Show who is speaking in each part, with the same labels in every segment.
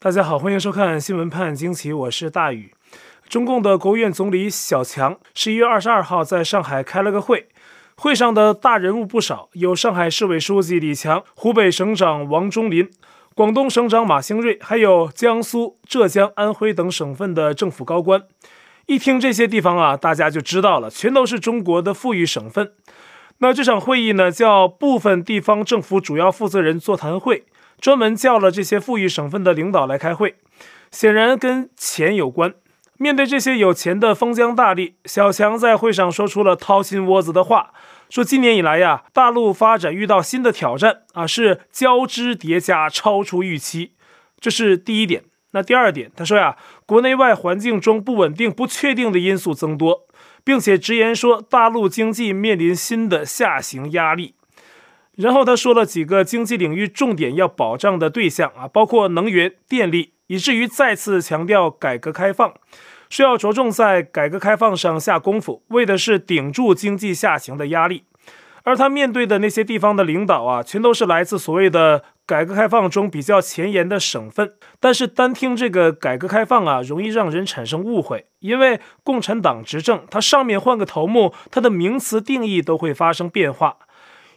Speaker 1: 大家好，欢迎收看新闻判惊奇，我是大宇。中共的国务院总理小强十一月二十二号在上海开了个会，会上的大人物不少，有上海市委书记李强、湖北省长王忠林、广东省长马兴瑞，还有江苏、浙江、安徽等省份的政府高官。一听这些地方啊，大家就知道了，全都是中国的富裕省份。那这场会议呢，叫部分地方政府主要负责人座谈会。专门叫了这些富裕省份的领导来开会，显然跟钱有关。面对这些有钱的封疆大吏，小强在会上说出了掏心窝子的话，说今年以来呀，大陆发展遇到新的挑战啊，是交织叠加，超出预期。这是第一点。那第二点，他说呀，国内外环境中不稳定、不确定的因素增多，并且直言说，大陆经济面临新的下行压力。然后他说了几个经济领域重点要保障的对象啊，包括能源、电力，以至于再次强调改革开放，需要着重在改革开放上下功夫，为的是顶住经济下行的压力。而他面对的那些地方的领导啊，全都是来自所谓的改革开放中比较前沿的省份。但是单听这个改革开放啊，容易让人产生误会，因为共产党执政，它上面换个头目，它的名词定义都会发生变化。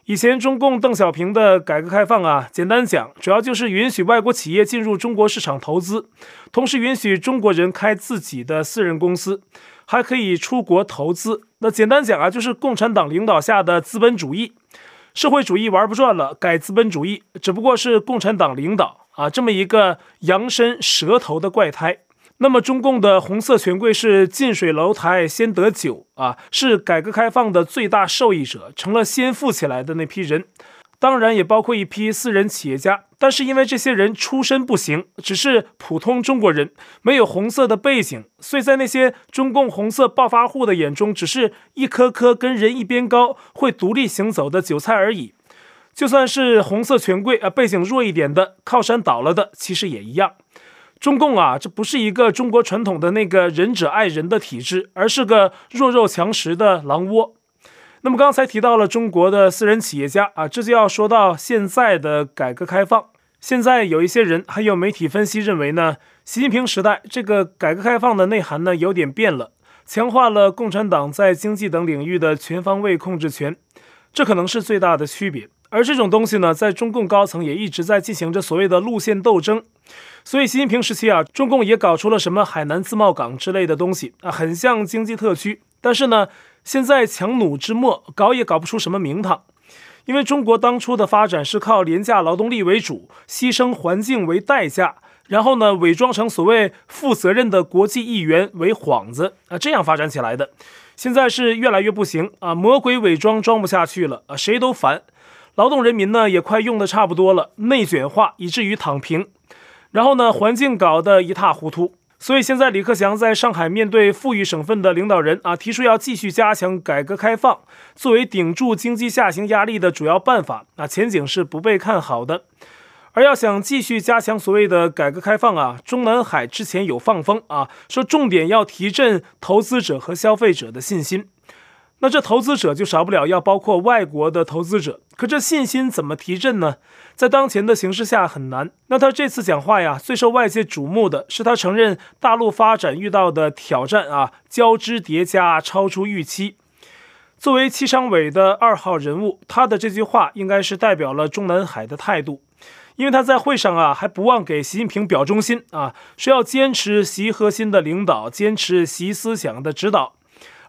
Speaker 1: 以前中共邓小平的改革开放啊，简单讲，主要就是允许外国企业进入中国市场投资，同时允许中国人开自己的私人公司，还可以出国投资。那简单讲啊，就是共产党领导下的资本主义，社会主义玩不转了，改资本主义，只不过是共产党领导啊，这么一个羊身蛇头的怪胎。那么，中共的红色权贵是近水楼台先得酒啊，是改革开放的最大受益者，成了先富起来的那批人。当然，也包括一批私人企业家，但是因为这些人出身不行，只是普通中国人，没有红色的背景，所以在那些中共红色暴发户的眼中，只是一颗颗跟人一边高、会独立行走的韭菜而已。就算是红色权贵啊，背景弱一点的，靠山倒了的，其实也一样。中共啊，这不是一个中国传统的那个仁者爱人的体制，而是个弱肉强食的狼窝。那么刚才提到了中国的私人企业家啊，这就要说到现在的改革开放。现在有一些人还有媒体分析认为呢，习近平时代这个改革开放的内涵呢有点变了，强化了共产党在经济等领域的全方位控制权，这可能是最大的区别。而这种东西呢，在中共高层也一直在进行着所谓的路线斗争。所以，习近平时期啊，中共也搞出了什么海南自贸港之类的东西啊，很像经济特区。但是呢，现在强弩之末，搞也搞不出什么名堂。因为中国当初的发展是靠廉价劳动力为主，牺牲环境为代价，然后呢，伪装成所谓负责任的国际议员为幌子啊，这样发展起来的。现在是越来越不行啊，魔鬼伪装装不下去了啊，谁都烦。劳动人民呢，也快用得差不多了，内卷化以至于躺平。然后呢，环境搞得一塌糊涂，所以现在李克强在上海面对富裕省份的领导人啊，提出要继续加强改革开放，作为顶住经济下行压力的主要办法，啊，前景是不被看好的。而要想继续加强所谓的改革开放啊，中南海之前有放风啊，说重点要提振投资者和消费者的信心。那这投资者就少不了要包括外国的投资者，可这信心怎么提振呢？在当前的形势下很难。那他这次讲话呀，最受外界瞩目的是他承认大陆发展遇到的挑战啊，交织叠加，超出预期。作为七常委的二号人物，他的这句话应该是代表了中南海的态度，因为他在会上啊还不忘给习近平表忠心啊，说要坚持习核心的领导，坚持习思想的指导。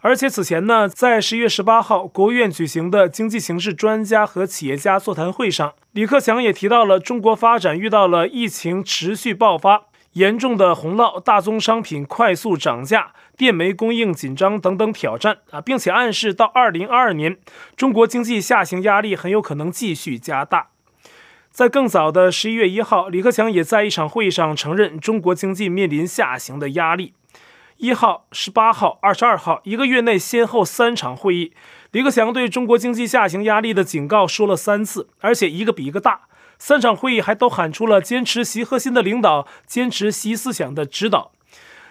Speaker 1: 而且此前呢，在十一月十八号国务院举行的经济形势专家和企业家座谈会上，李克强也提到了中国发展遇到了疫情持续爆发、严重的洪涝、大宗商品快速涨价、电煤供应紧张等等挑战啊，并且暗示到二零二二年，中国经济下行压力很有可能继续加大。在更早的十一月一号，李克强也在一场会议上承认中国经济面临下行的压力。一号、十八号、二十二号，一个月内先后三场会议，李克强对中国经济下行压力的警告说了三次，而且一个比一个大。三场会议还都喊出了坚持习核心的领导，坚持习思想的指导。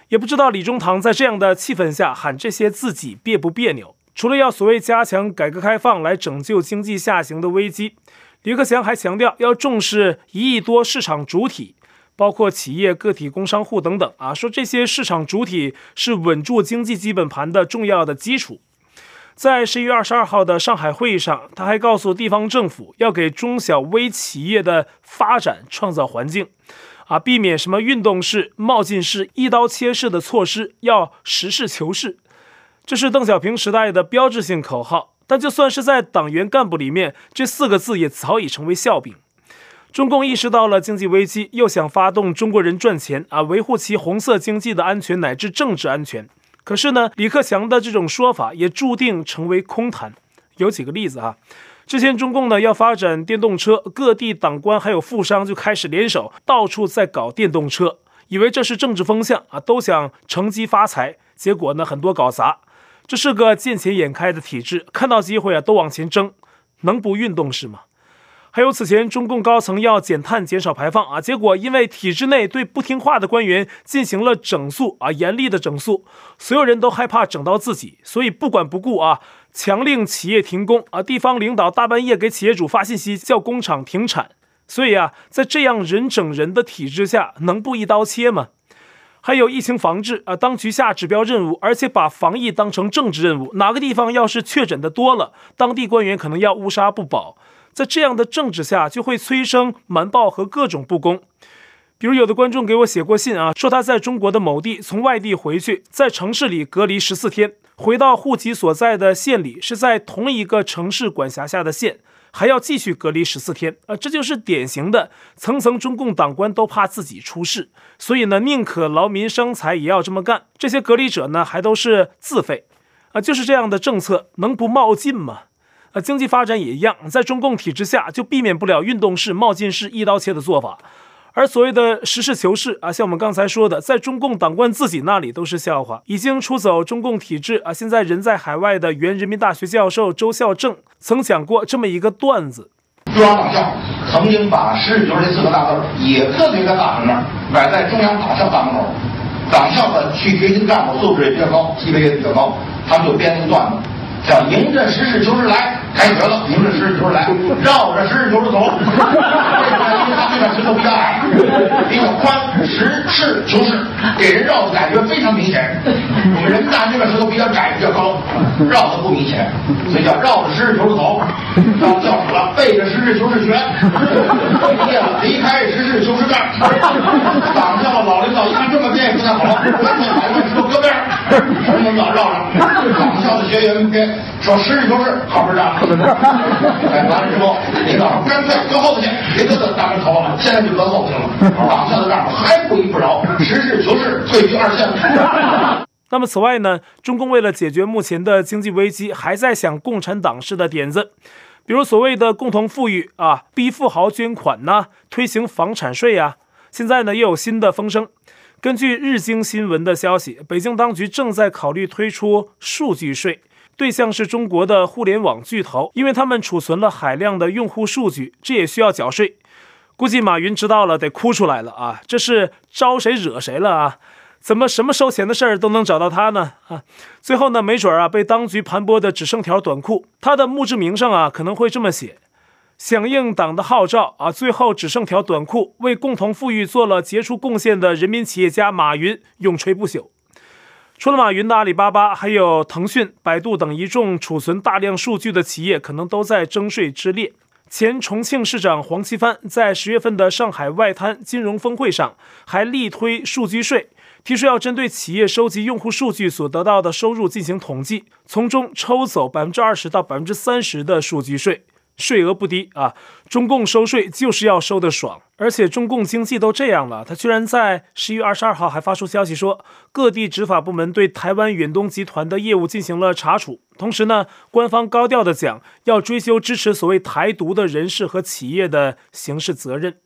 Speaker 1: 也不知道李中堂在这样的气氛下喊这些自己别不别扭？除了要所谓加强改革开放来拯救经济下行的危机，李克强还强调要重视一亿多市场主体。包括企业、个体工商户等等啊，说这些市场主体是稳住经济基本盘的重要的基础。在十一月二十二号的上海会议上，他还告诉地方政府要给中小微企业的发展创造环境，啊，避免什么运动式、冒进式、一刀切式的措施，要实事求是。这是邓小平时代的标志性口号，但就算是在党员干部里面，这四个字也早已成为笑柄。中共意识到了经济危机，又想发动中国人赚钱啊，维护其红色经济的安全乃至政治安全。可是呢，李克强的这种说法也注定成为空谈。有几个例子啊，之前中共呢要发展电动车，各地党官还有富商就开始联手，到处在搞电动车，以为这是政治风向啊，都想乘机发财。结果呢，很多搞砸。这是个见钱眼开的体制，看到机会啊都往前争，能不运动是吗？还有此前中共高层要减碳减少排放啊，结果因为体制内对不听话的官员进行了整肃啊，严厉的整肃，所有人都害怕整到自己，所以不管不顾啊，强令企业停工啊，地方领导大半夜给企业主发信息叫工厂停产，所以啊，在这样人整人的体制下，能不一刀切吗？还有疫情防治啊，当局下指标任务，而且把防疫当成政治任务，哪个地方要是确诊的多了，当地官员可能要乌纱不保。在这样的政治下，就会催生瞒报和各种不公。比如，有的观众给我写过信啊，说他在中国的某地从外地回去，在城市里隔离十四天，回到户籍所在的县里，是在同一个城市管辖下的县，还要继续隔离十四天啊。这就是典型的层层中共党官都怕自己出事，所以呢，宁可劳民伤财也要这么干。这些隔离者呢，还都是自费啊，就是这样的政策，能不冒进吗？呃，经济发展也一样，在中共体制下就避免不了运动式、冒进式、一刀切的做法。而所谓的实事求是啊，像我们刚才说的，在中共党官自己那里都是笑话。已经出走中共体制啊，现在人在海外的原人民大学教授周孝正曾讲过这么一个段子：
Speaker 2: 中央党校曾经把“实事求是”四个大字也特别的大在那儿摆在中央党校大门口，党校的去培训干部素质也比较高，级别也比较高，他们就编那个段子，叫“迎着实事求是来”。开学了，迎着实事求是来，绕着实事求是走。因为他这边石头比较矮，比较宽，实事求是，给人绕的感觉非常明显。我们人大这边石头比较窄，比较高，绕的不明显，所以叫绕着实事求是走。到教室了，背着实事求是学。毕业了，离开实事求是干。党校的老领导一看这么变，不太好，干脆把这石头搁边儿，什么都绕着。党校的学员们说实事求是，好好干。哎，完了之后，领导干脆搁后头去，别搁在大门口了，现在就搁后头去了。党校的干部还不依不饶，实事求是退居二线。
Speaker 1: 那么此外呢，中共为了解决目前的经济危机，还在想共产党式的点子，比如所谓的共同富裕啊，逼富豪捐款呐、啊，推行房产税呀。现在呢，又有新的风声。根据日经新闻的消息，北京当局正在考虑推出数据税。对象是中国的互联网巨头，因为他们储存了海量的用户数据，这也需要缴税。估计马云知道了得哭出来了啊！这是招谁惹谁了啊？怎么什么收钱的事儿都能找到他呢？啊，最后呢，没准儿啊被当局盘剥的只剩条短裤。他的墓志铭上啊可能会这么写：响应党的号召啊，最后只剩条短裤，为共同富裕做了杰出贡献的人民企业家马云永垂不朽。除了马云的阿里巴巴，还有腾讯、百度等一众储存大量数据的企业，可能都在征税之列。前重庆市长黄奇帆在十月份的上海外滩金融峰会上，还力推数据税，提出要针对企业收集用户数据所得到的收入进行统计，从中抽走百分之二十到百分之三十的数据税。税额不低啊！中共收税就是要收得爽，而且中共经济都这样了，他居然在十一月二十二号还发出消息说，各地执法部门对台湾远东集团的业务进行了查处，同时呢，官方高调的讲要追究支持所谓台独的人士和企业的刑事责任。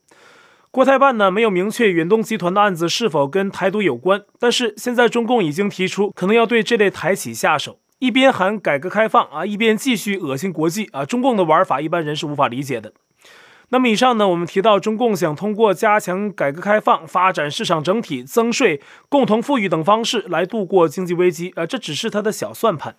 Speaker 1: 国台办呢没有明确远东集团的案子是否跟台独有关，但是现在中共已经提出可能要对这类台企下手。一边喊改革开放啊，一边继续恶心国际啊，中共的玩法一般人是无法理解的。那么以上呢，我们提到中共想通过加强改革开放、发展市场整体、增税、共同富裕等方式来度过经济危机啊，这只是他的小算盘。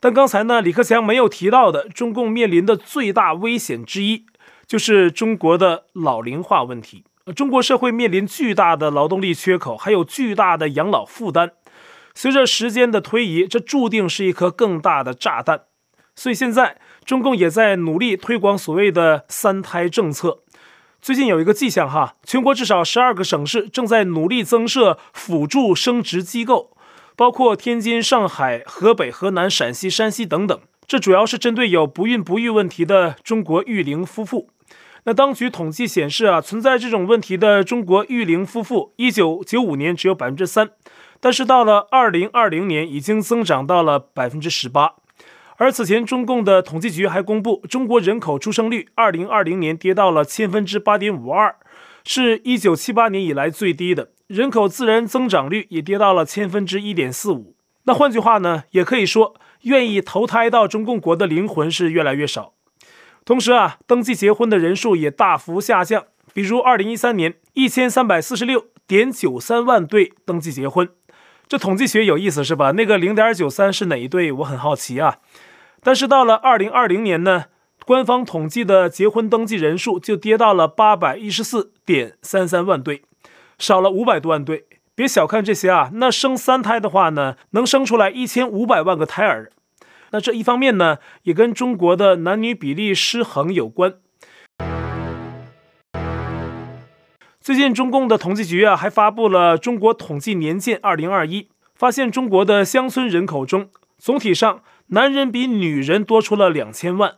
Speaker 1: 但刚才呢，李克强没有提到的，中共面临的最大危险之一，就是中国的老龄化问题。中国社会面临巨大的劳动力缺口，还有巨大的养老负担。随着时间的推移，这注定是一颗更大的炸弹。所以现在，中共也在努力推广所谓的“三胎”政策。最近有一个迹象哈，全国至少十二个省市正在努力增设辅助生殖机构，包括天津、上海、河北、河南、陕西、山西等等。这主要是针对有不孕不育问题的中国育龄夫妇。那当局统计显示啊，存在这种问题的中国育龄夫妇，一九九五年只有百分之三，但是到了二零二零年已经增长到了百分之十八。而此前中共的统计局还公布，中国人口出生率二零二零年跌到了千分之八点五二，是一九七八年以来最低的，人口自然增长率也跌到了千分之一点四五。那换句话呢，也可以说，愿意投胎到中共国的灵魂是越来越少。同时啊，登记结婚的人数也大幅下降。比如，二零一三年一千三百四十六点九三万对登记结婚，这统计学有意思是吧？那个零点九三是哪一对？我很好奇啊。但是到了二零二零年呢，官方统计的结婚登记人数就跌到了八百一十四点三三万对，少了五百多万对。别小看这些啊，那生三胎的话呢，能生出来一千五百万个胎儿。那这一方面呢，也跟中国的男女比例失衡有关。最近，中共的统计局啊，还发布了《中国统计年鉴二零二一》，发现中国的乡村人口中，总体上男人比女人多出了两千万。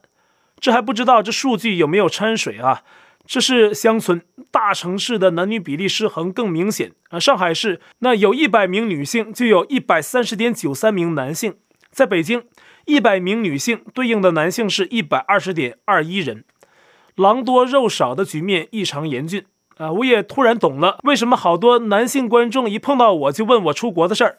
Speaker 1: 这还不知道这数据有没有掺水啊？这是乡村，大城市的男女比例失衡更明显啊。上海市那有一百名女性，就有一百三十点九三名男性。在北京，一百名女性对应的男性是一百二十点二一人，狼多肉少的局面异常严峻啊！我也突然懂了，为什么好多男性观众一碰到我就问我出国的事儿。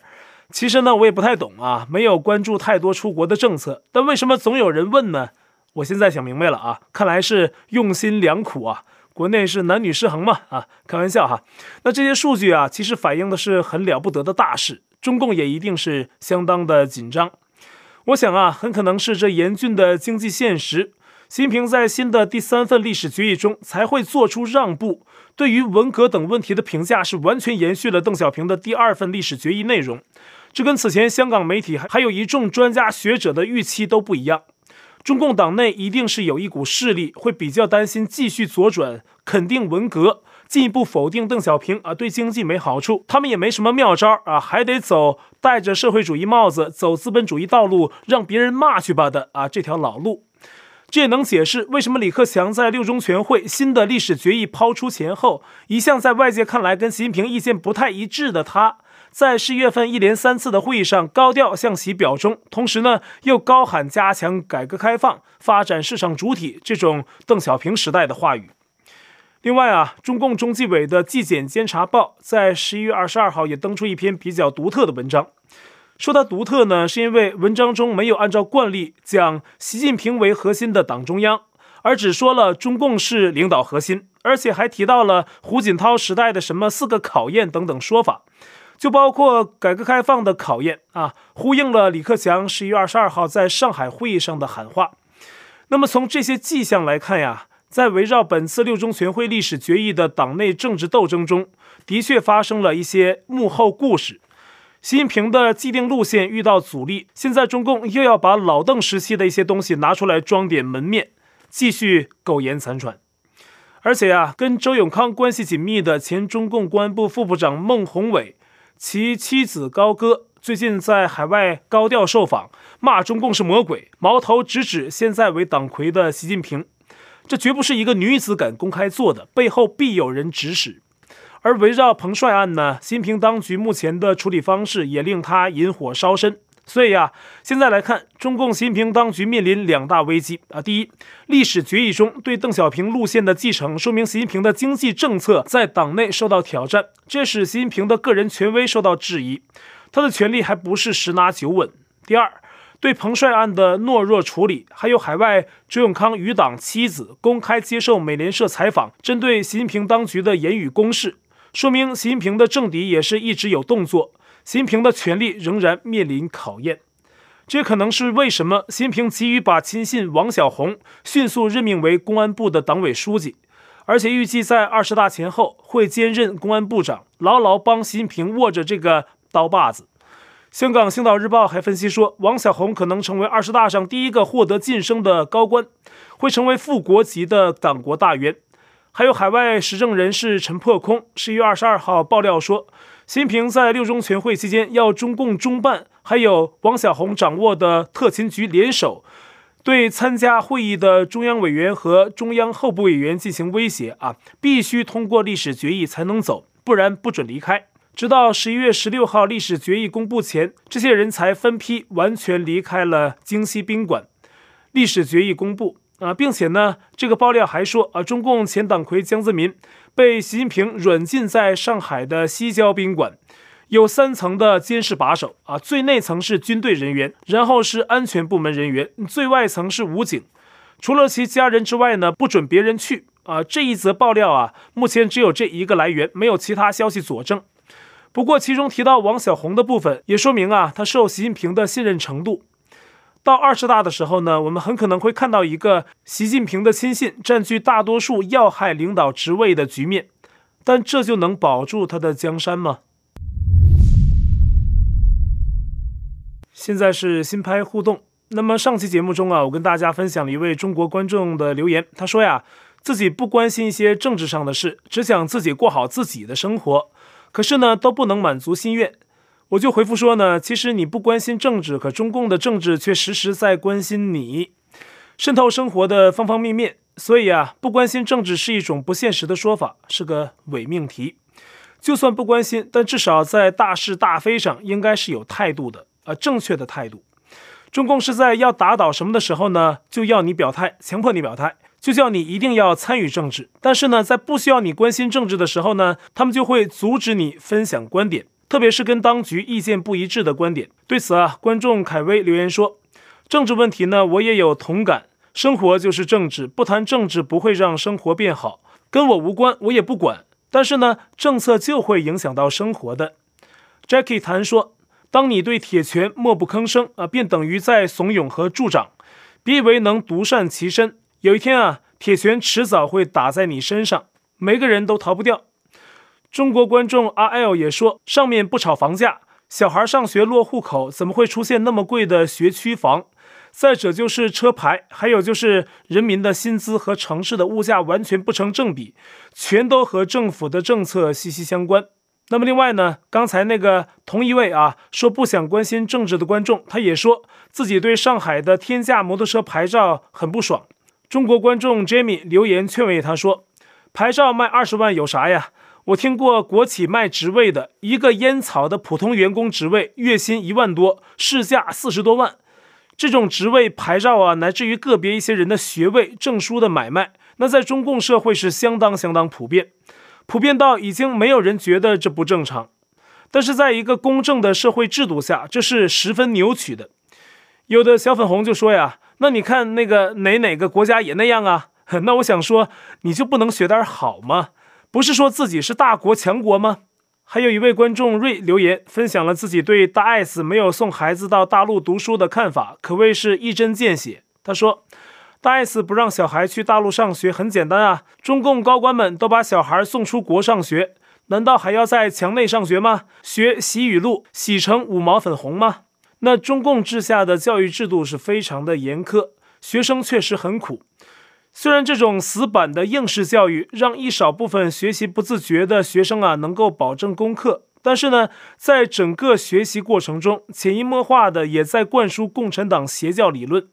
Speaker 1: 其实呢，我也不太懂啊，没有关注太多出国的政策，但为什么总有人问呢？我现在想明白了啊，看来是用心良苦啊。国内是男女失衡嘛？啊，开玩笑哈。那这些数据啊，其实反映的是很了不得的大事，中共也一定是相当的紧张。我想啊，很可能是这严峻的经济现实，习近平在新的第三份历史决议中才会做出让步。对于文革等问题的评价是完全延续了邓小平的第二份历史决议内容，这跟此前香港媒体还还有一众专家学者的预期都不一样。中共党内一定是有一股势力会比较担心继续左转，肯定文革。进一步否定邓小平啊，对经济没好处，他们也没什么妙招啊，还得走戴着社会主义帽子走资本主义道路，让别人骂去吧的啊这条老路。这也能解释为什么李克强在六中全会新的历史决议抛出前后，一向在外界看来跟习近平意见不太一致的他，在十一月份一连三次的会议上高调向其表忠，同时呢又高喊加强改革开放、发展市场主体这种邓小平时代的话语。另外啊，中共中纪委的纪检监察报在十一月二十二号也登出一篇比较独特的文章。说它独特呢，是因为文章中没有按照惯例讲习近平为核心的党中央，而只说了中共是领导核心，而且还提到了胡锦涛时代的什么四个考验等等说法，就包括改革开放的考验啊，呼应了李克强十一月二十二号在上海会议上的喊话。那么从这些迹象来看呀。在围绕本次六中全会历史决议的党内政治斗争中，的确发生了一些幕后故事。习近平的既定路线遇到阻力，现在中共又要把老邓时期的一些东西拿出来装点门面，继续苟延残喘。而且啊，跟周永康关系紧密的前中共公安部副部长孟宏伟，其妻子高歌最近在海外高调受访，骂中共是魔鬼，矛头直指现在为党魁的习近平。这绝不是一个女子敢公开做的，背后必有人指使。而围绕彭帅案呢，习近平当局目前的处理方式也令他引火烧身。所以呀，现在来看，中共习近平当局面临两大危机啊。第一，历史决议中对邓小平路线的继承，说明习近平的经济政策在党内受到挑战，这使习近平的个人权威受到质疑，他的权力还不是十拿九稳。第二。对彭帅案的懦弱处理，还有海外周永康余党妻子公开接受美联社采访，针对习近平当局的言语攻势，说明习近平的政敌也是一直有动作，习近平的权力仍然面临考验。这可能是为什么习近平急于把亲信王小洪迅速任命为公安部的党委书记，而且预计在二十大前后会兼任公安部长，牢牢帮习近平握着这个刀把子。香港《星岛日报》还分析说，王小洪可能成为二十大上第一个获得晋升的高官，会成为副国级的党国大员。还有海外时政人士陈破空十一月二十二号爆料说，习近平在六中全会期间要中共中办还有王小红掌握的特勤局联手，对参加会议的中央委员和中央候补委员进行威胁啊，必须通过历史决议才能走，不然不准离开。直到十一月十六号历史决议公布前，这些人才分批完全离开了京西宾馆。历史决议公布啊，并且呢，这个爆料还说啊，中共前党魁江泽民被习近平软禁在上海的西郊宾馆，有三层的监视把守啊，最内层是军队人员，然后是安全部门人员，最外层是武警。除了其家人之外呢，不准别人去啊。这一则爆料啊，目前只有这一个来源，没有其他消息佐证。不过，其中提到王小洪的部分，也说明啊，他受习近平的信任程度。到二十大的时候呢，我们很可能会看到一个习近平的亲信占据大多数要害领导职位的局面。但这就能保住他的江山吗？现在是新拍互动。那么上期节目中啊，我跟大家分享了一位中国观众的留言，他说呀，自己不关心一些政治上的事，只想自己过好自己的生活。可是呢，都不能满足心愿，我就回复说呢，其实你不关心政治，可中共的政治却时时在关心你，渗透生活的方方面面。所以啊，不关心政治是一种不现实的说法，是个伪命题。就算不关心，但至少在大是大非上应该是有态度的，啊、呃，正确的态度。中共是在要打倒什么的时候呢，就要你表态，强迫你表态。就叫你一定要参与政治，但是呢，在不需要你关心政治的时候呢，他们就会阻止你分享观点，特别是跟当局意见不一致的观点。对此啊，观众凯威留言说：“政治问题呢，我也有同感。生活就是政治，不谈政治不会让生活变好，跟我无关，我也不管。但是呢，政策就会影响到生活的。” Jackie 谈说：“当你对铁拳默不吭声啊，便等于在怂恿和助长，别以为能独善其身。”有一天啊，铁拳迟早会打在你身上，每个人都逃不掉。中国观众 RL 也说，上面不炒房价，小孩上学落户口，怎么会出现那么贵的学区房？再者就是车牌，还有就是人民的薪资和城市的物价完全不成正比，全都和政府的政策息息相关。那么另外呢，刚才那个同一位啊说不想关心政治的观众，他也说自己对上海的天价摩托车牌照很不爽。中国观众 Jamie 留言劝慰他说：“牌照卖二十万有啥呀？我听过国企卖职位的，一个烟草的普通员工职位，月薪一万多，市价四十多万。这种职位牌照啊，乃至于个别一些人的学位证书的买卖，那在中共社会是相当相当普遍，普遍到已经没有人觉得这不正常。但是在一个公正的社会制度下，这是十分扭曲的。有的小粉红就说呀。”那你看那个哪哪个国家也那样啊？那我想说，你就不能学点好吗？不是说自己是大国强国吗？还有一位观众瑞留言分享了自己对大 S 没有送孩子到大陆读书的看法，可谓是一针见血。他说，大 S 不让小孩去大陆上学很简单啊，中共高官们都把小孩送出国上学，难道还要在墙内上学吗？学洗语录洗成五毛粉红吗？那中共治下的教育制度是非常的严苛，学生确实很苦。虽然这种死板的应试教育让一少部分学习不自觉的学生啊能够保证功课，但是呢，在整个学习过程中，潜移默化的也在灌输共产党邪教理论，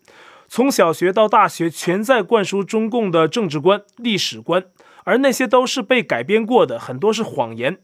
Speaker 1: 从小学到大学全在灌输中共的政治观、历史观，而那些都是被改编过的，很多是谎言，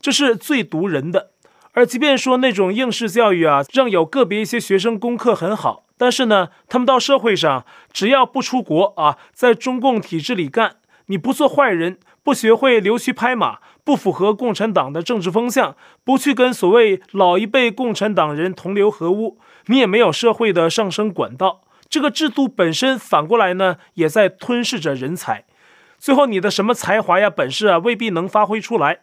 Speaker 1: 这是最毒人的。而即便说那种应试教育啊，让有个别一些学生功课很好，但是呢，他们到社会上只要不出国啊，在中共体制里干，你不做坏人，不学会溜须拍马，不符合共产党的政治风向，不去跟所谓老一辈共产党人同流合污，你也没有社会的上升管道。这个制度本身反过来呢，也在吞噬着人才，最后你的什么才华呀、本事啊，未必能发挥出来。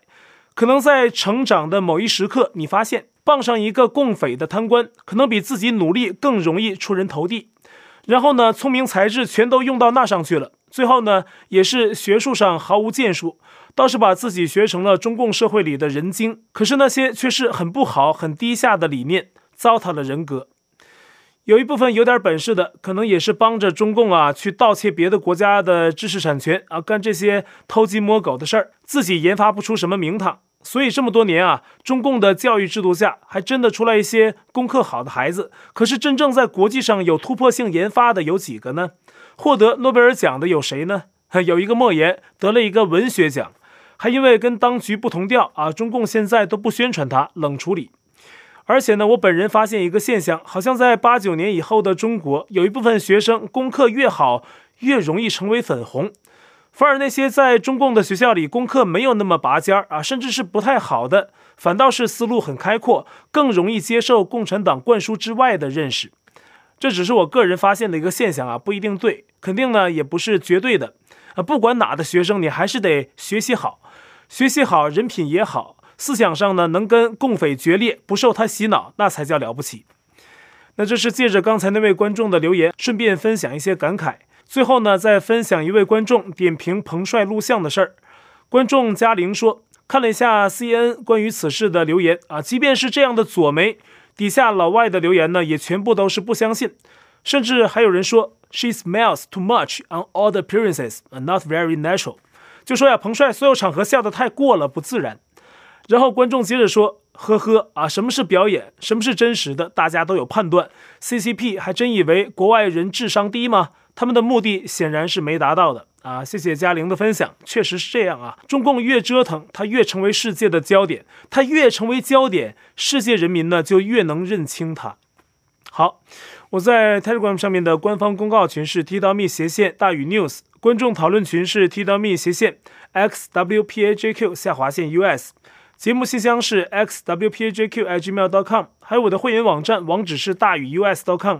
Speaker 1: 可能在成长的某一时刻，你发现傍上一个共匪的贪官，可能比自己努力更容易出人头地。然后呢，聪明才智全都用到那上去了，最后呢，也是学术上毫无建树，倒是把自己学成了中共社会里的人精。可是那些却是很不好、很低下的理念，糟蹋了人格。有一部分有点本事的，可能也是帮着中共啊去盗窃别的国家的知识产权啊，干这些偷鸡摸狗的事儿，自己研发不出什么名堂。所以这么多年啊，中共的教育制度下，还真的出来一些功课好的孩子。可是真正在国际上有突破性研发的有几个呢？获得诺贝尔奖的有谁呢？有一个莫言得了一个文学奖，还因为跟当局不同调啊，中共现在都不宣传他，冷处理。而且呢，我本人发现一个现象，好像在八九年以后的中国，有一部分学生功课越好，越容易成为粉红。反而那些在中共的学校里功课没有那么拔尖儿啊，甚至是不太好的，反倒是思路很开阔，更容易接受共产党灌输之外的认识。这只是我个人发现的一个现象啊，不一定对，肯定呢也不是绝对的。啊，不管哪的学生，你还是得学习好，学习好，人品也好，思想上呢能跟共匪决裂，不受他洗脑，那才叫了不起。那这是借着刚才那位观众的留言，顺便分享一些感慨。最后呢，再分享一位观众点评彭帅录像的事儿。观众嘉玲说，看了一下 C N 关于此事的留言啊，即便是这样的左媒，底下老外的留言呢，也全部都是不相信，甚至还有人说 She smiles too much on all the appearances and not very natural，就说呀，彭帅所有场合笑得太过了，不自然。然后观众接着说，呵呵啊，什么是表演，什么是真实的，大家都有判断。CCP 还真以为国外人智商低吗？他们的目的显然是没达到的啊！谢谢嘉玲的分享，确实是这样啊。中共越折腾，他越成为世界的焦点，他越成为焦点，世界人民呢就越能认清他。好，我在 Telegram 上面的官方公告群是 t.me 斜线大宇 news，观众讨论群是 t.me 斜线 xwpajq 下划线 us，节目信箱是 xwpajq@gmail.com，还有我的会员网站网址是大宇 us.com。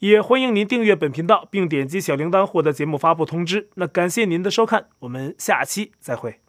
Speaker 1: 也欢迎您订阅本频道，并点击小铃铛获得节目发布通知。那感谢您的收看，我们下期再会。